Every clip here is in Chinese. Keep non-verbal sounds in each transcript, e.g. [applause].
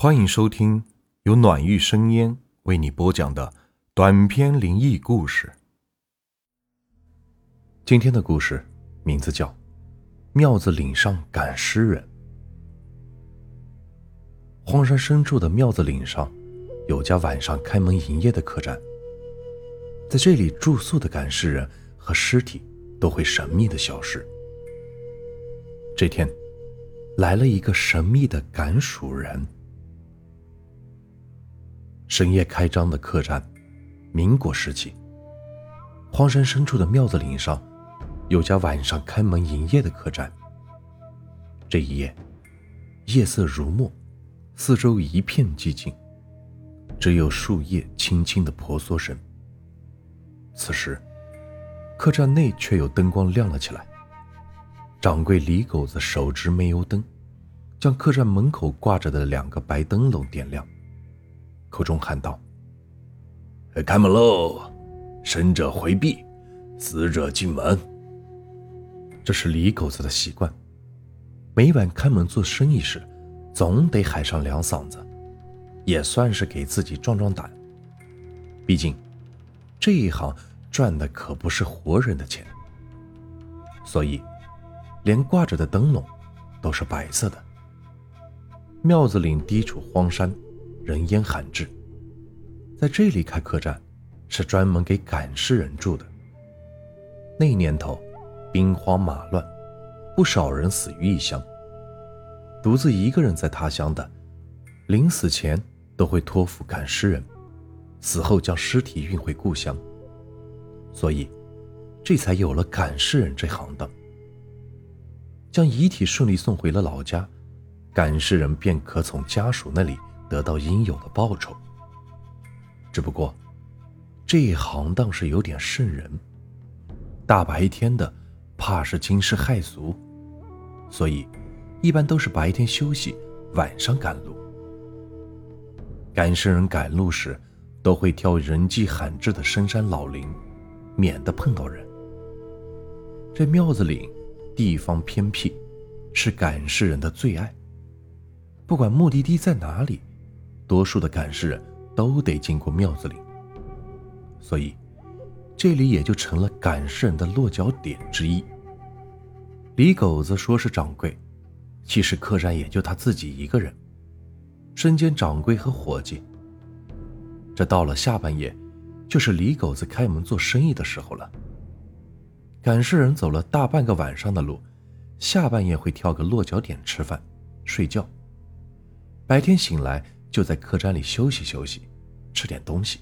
欢迎收听由暖玉生烟为你播讲的短篇灵异故事。今天的故事名字叫《庙子岭上赶尸人》。荒山深处的庙子岭上，有家晚上开门营业的客栈，在这里住宿的赶尸人和尸体都会神秘的消失。这天，来了一个神秘的赶鼠人。深夜开张的客栈，民国时期。荒山深处的庙子岭上，有家晚上开门营业的客栈。这一夜，夜色如墨，四周一片寂静，只有树叶轻轻的婆娑声。此时，客栈内却有灯光亮了起来。掌柜李狗子手执煤油灯，将客栈门口挂着的两个白灯笼点亮。口中喊道：“开门喽！生者回避，死者进门。”这是李狗子的习惯。每晚开门做生意时，总得喊上两嗓子，也算是给自己壮壮胆。毕竟，这一行赚的可不是活人的钱。所以，连挂着的灯笼都是白色的。庙子岭地处荒山。人烟罕至，在这里开客栈，是专门给赶尸人住的。那年头，兵荒马乱，不少人死于异乡。独自一个人在他乡的，临死前都会托付赶尸人，死后将尸体运回故乡。所以，这才有了赶尸人这行当。将遗体顺利送回了老家，赶尸人便可从家属那里。得到应有的报酬。只不过，这一行当是有点瘆人，大白天的，怕是惊世骇俗，所以一般都是白天休息，晚上赶路。赶尸人赶路时，都会挑人迹罕至的深山老林，免得碰到人。这庙子岭地方偏僻，是赶尸人的最爱。不管目的地在哪里。多数的赶尸人都得经过庙子里，所以这里也就成了赶尸人的落脚点之一。李狗子说是掌柜，其实客栈也就他自己一个人，身兼掌柜和伙计。这到了下半夜，就是李狗子开门做生意的时候了。赶尸人走了大半个晚上的路，下半夜会挑个落脚点吃饭、睡觉，白天醒来。就在客栈里休息休息，吃点东西，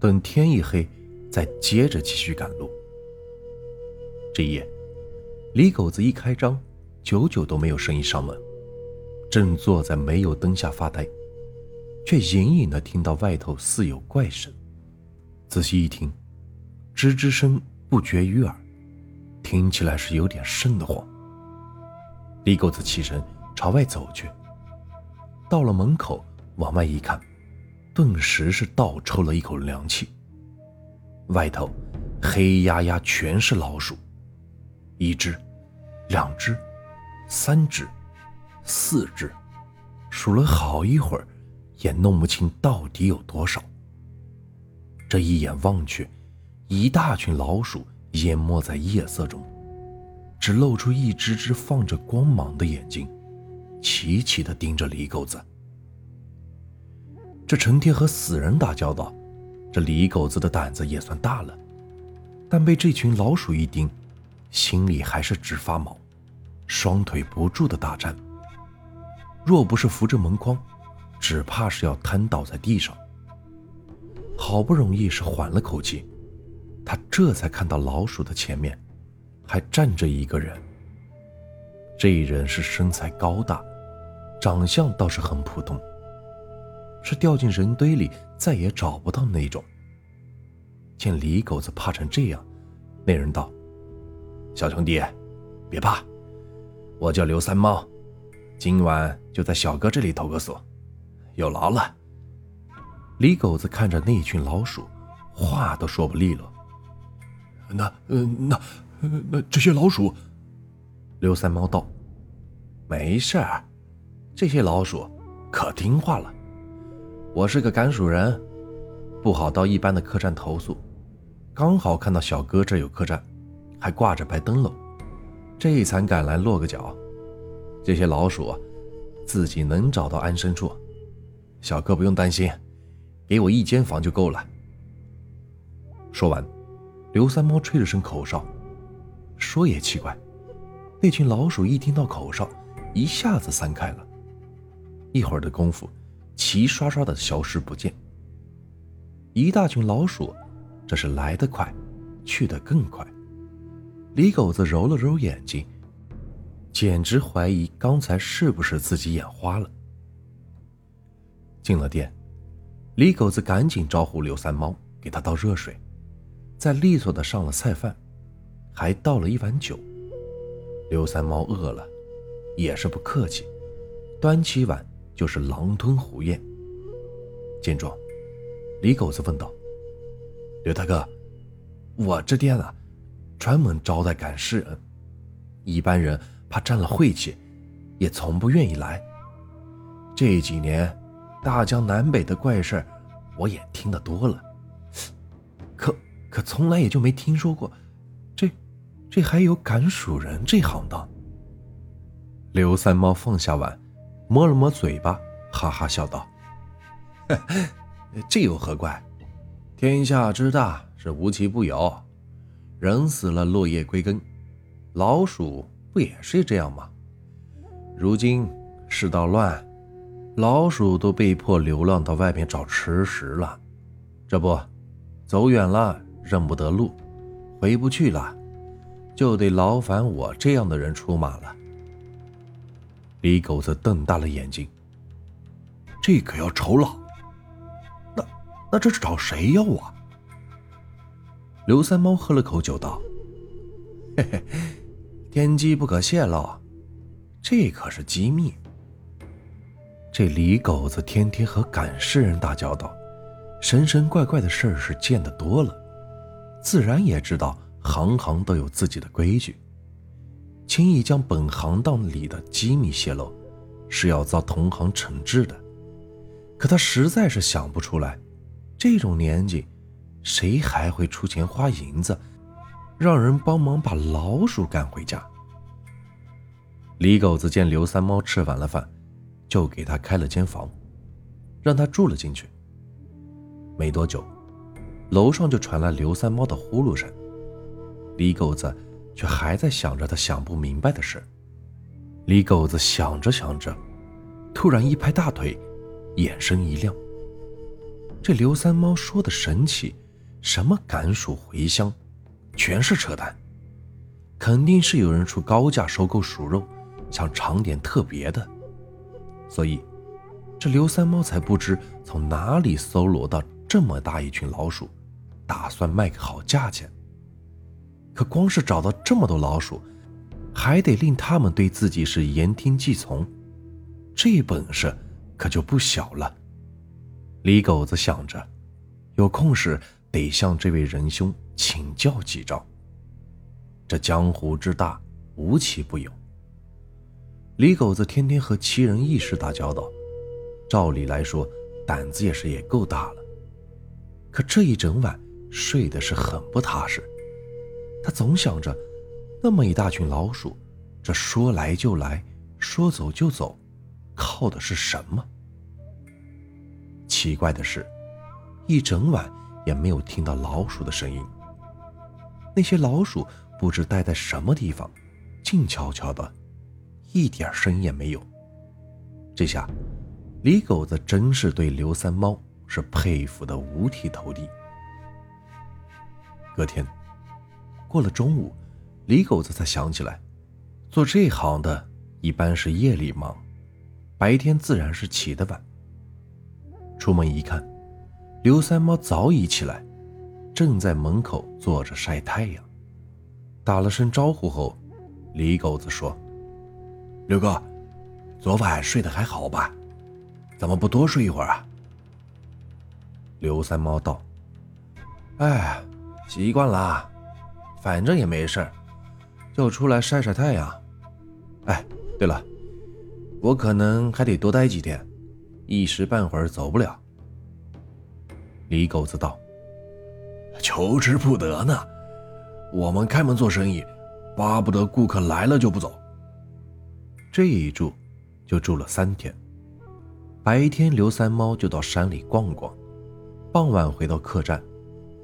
等天一黑，再接着继续赶路。这一夜，李狗子一开张，久久都没有生意上门，正坐在没有灯下发呆，却隐隐的听到外头似有怪声。仔细一听，吱吱声不绝于耳，听起来是有点瘆得慌。李狗子起身朝外走去。到了门口，往外一看，顿时是倒抽了一口凉气。外头黑压压，全是老鼠，一只、两只、三只、四只，数了好一会儿，也弄不清到底有多少。这一眼望去，一大群老鼠淹没在夜色中，只露出一只只放着光芒的眼睛。齐齐地盯着李狗子。这成天和死人打交道，这李狗子的胆子也算大了，但被这群老鼠一盯，心里还是直发毛，双腿不住的打颤。若不是扶着门框，只怕是要瘫倒在地上。好不容易是缓了口气，他这才看到老鼠的前面，还站着一个人。这人是身材高大。长相倒是很普通，是掉进人堆里再也找不到那种。见李狗子怕成这样，那人道：“小兄弟，别怕，我叫刘三猫，今晚就在小哥这里投个宿，有劳了。”李狗子看着那群老鼠，话都说不利落。那……那……那这些老鼠，刘三猫道：“没事儿。”这些老鼠可听话了。我是个赶鼠人，不好到一般的客栈投宿，刚好看到小哥这有客栈，还挂着白灯笼，这才赶来落个脚。这些老鼠，自己能找到安身处。小哥不用担心，给我一间房就够了。说完，刘三猫吹了声口哨。说也奇怪，那群老鼠一听到口哨，一下子散开了。一会儿的功夫，齐刷刷的消失不见。一大群老鼠，这是来得快，去得更快。李狗子揉了揉眼睛，简直怀疑刚才是不是自己眼花了。进了店，李狗子赶紧招呼刘三猫给他倒热水，再利索的上了菜饭，还倒了一碗酒。刘三猫饿了，也是不客气，端起碗就是狼吞虎咽。见状，李狗子问道：“刘大哥，我这店啊，专门招待赶尸人，一般人怕沾了晦气，也从不愿意来。这几年……”大江南北的怪事我也听得多了，可可从来也就没听说过，这这还有赶鼠人这行当。刘三猫放下碗，摸了摸嘴巴，哈哈笑道：“ [laughs] 这有何怪？天下之大是无奇不有，人死了落叶归根，老鼠不也是这样吗？如今世道乱。”老鼠都被迫流浪到外面找吃食了，这不，走远了认不得路，回不去了，就得劳烦我这样的人出马了。李狗子瞪大了眼睛，这可要酬劳，那那这是找谁要啊？刘三猫喝了口酒道：“嘿嘿，天机不可泄露，这可是机密。”这李狗子天天和赶尸人打交道，神神怪怪的事儿是见得多了，自然也知道行行都有自己的规矩。轻易将本行当里的机密泄露，是要遭同行惩治的。可他实在是想不出来，这种年纪，谁还会出钱花银子，让人帮忙把老鼠赶回家？李狗子见刘三猫吃完了饭。就给他开了间房，让他住了进去。没多久，楼上就传来刘三猫的呼噜声。李狗子却还在想着他想不明白的事。李狗子想着想着，突然一拍大腿，眼神一亮。这刘三猫说的神奇，什么赶鼠回乡，全是扯淡。肯定是有人出高价收购鼠肉，想尝点特别的。所以，这刘三猫才不知从哪里搜罗到这么大一群老鼠，打算卖个好价钱。可光是找到这么多老鼠，还得令他们对自己是言听计从，这本事可就不小了。李狗子想着，有空时得向这位仁兄请教几招。这江湖之大，无奇不有。李狗子天天和奇人异士打交道，照理来说胆子也是也够大了。可这一整晚睡的是很不踏实，他总想着，那么一大群老鼠，这说来就来，说走就走，靠的是什么？奇怪的是，一整晚也没有听到老鼠的声音。那些老鼠不知待在什么地方，静悄悄的。一点声音也没有。这下，李狗子真是对刘三猫是佩服的五体投地。隔天，过了中午，李狗子才想起来，做这行的一般是夜里忙，白天自然是起得晚。出门一看，刘三猫早已起来，正在门口坐着晒太阳。打了声招呼后，李狗子说。刘哥，昨晚睡得还好吧？怎么不多睡一会儿啊？刘三猫道：“哎，习惯了，反正也没事就出来晒晒太阳。哎，对了，我可能还得多待几天，一时半会儿走不了。”李狗子道：“求之不得呢，我们开门做生意，巴不得顾客来了就不走。”这一住，就住了三天。白天刘三猫就到山里逛逛，傍晚回到客栈，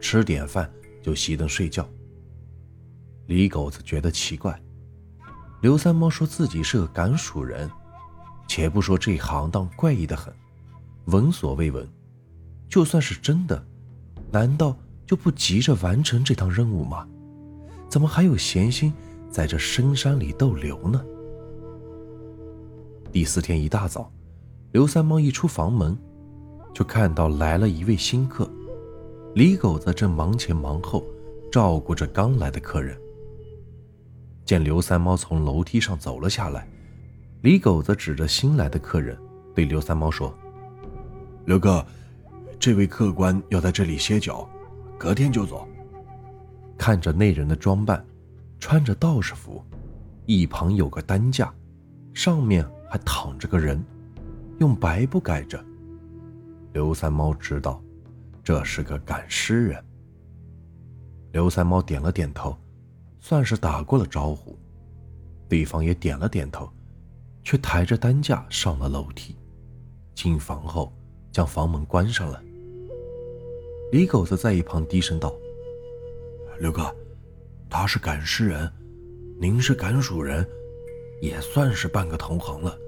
吃点饭就熄灯睡觉。李狗子觉得奇怪，刘三猫说自己是个赶鼠人，且不说这行当怪异的很，闻所未闻。就算是真的，难道就不急着完成这趟任务吗？怎么还有闲心在这深山里逗留呢？第四天一大早，刘三猫一出房门，就看到来了一位新客。李狗子正忙前忙后照顾着刚来的客人。见刘三猫从楼梯上走了下来，李狗子指着新来的客人对刘三猫说：“刘哥。”这位客官要在这里歇脚，隔天就走。看着那人的装扮，穿着道士服，一旁有个担架，上面还躺着个人，用白布盖着。刘三猫知道，这是个赶尸人。刘三猫点了点头，算是打过了招呼。对方也点了点头，却抬着担架上了楼梯。进房后，将房门关上了。李狗子在一旁低声道：“刘哥，他是赶尸人，您是赶鼠人，也算是半个同行了。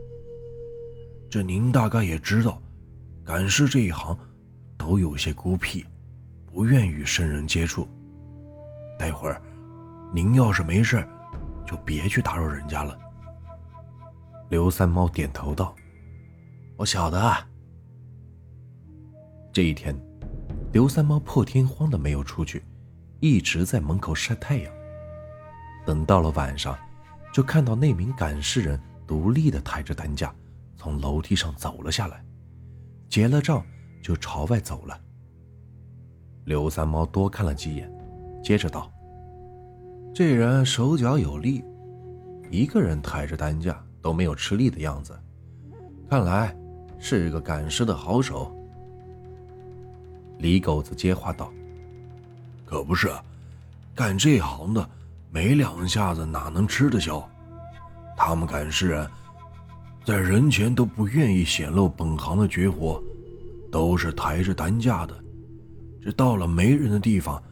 这您大概也知道，赶尸这一行都有些孤僻，不愿与生人接触。待会儿，您要是没事，就别去打扰人家了。”刘三猫点头道：“我晓得。”这一天。刘三猫破天荒的没有出去，一直在门口晒太阳。等到了晚上，就看到那名赶尸人独立的抬着担架从楼梯上走了下来，结了账就朝外走了。刘三猫多看了几眼，接着道：“这人手脚有力，一个人抬着担架都没有吃力的样子，看来是个赶尸的好手。”李狗子接话道：“可不是，干这行的没两下子哪能吃得消？他们赶尸人，在人前都不愿意显露本行的绝活，都是抬着担架的。这到了没人的地方，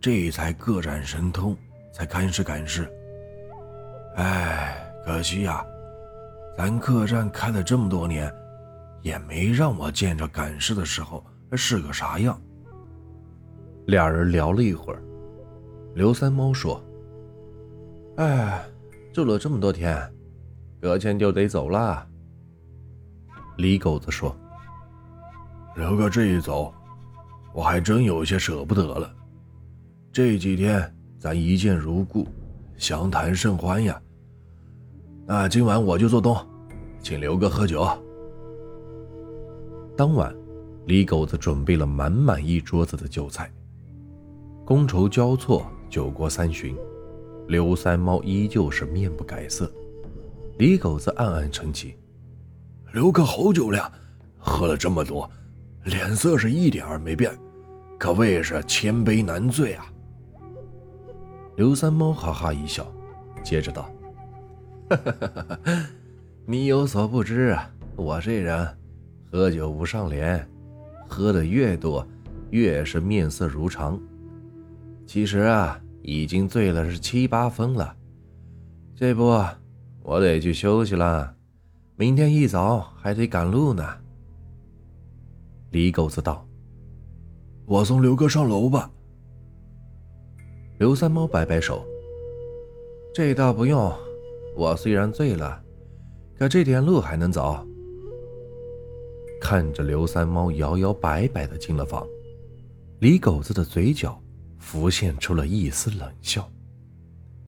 这才各展神通，才开始赶尸。哎，可惜呀，咱客栈开了这么多年，也没让我见着赶尸的时候。”是个啥样？俩人聊了一会儿，刘三猫说：“哎，住了这么多天，隔天就得走了。”李狗子说：“刘哥这一走，我还真有些舍不得了。这几天咱一见如故，相谈甚欢呀。那今晚我就做东，请刘哥喝酒。”当晚。李狗子准备了满满一桌子的酒菜，觥筹交错，酒过三巡，刘三猫依旧是面不改色。李狗子暗暗称奇：“刘哥好酒量，喝了这么多，脸色是一点儿没变，可谓是千杯难醉啊。”刘三猫哈哈一笑，接着道：“ [laughs] 你有所不知啊，我这人喝酒不上脸。”喝的越多，越是面色如常。其实啊，已经醉了是七八分了。这不，我得去休息了，明天一早还得赶路呢。李狗子道：“我送刘哥上楼吧。”刘三猫摆摆手：“这倒不用，我虽然醉了，可这点路还能走。”看着刘三猫摇摇摆摆的进了房，李狗子的嘴角浮现出了一丝冷笑。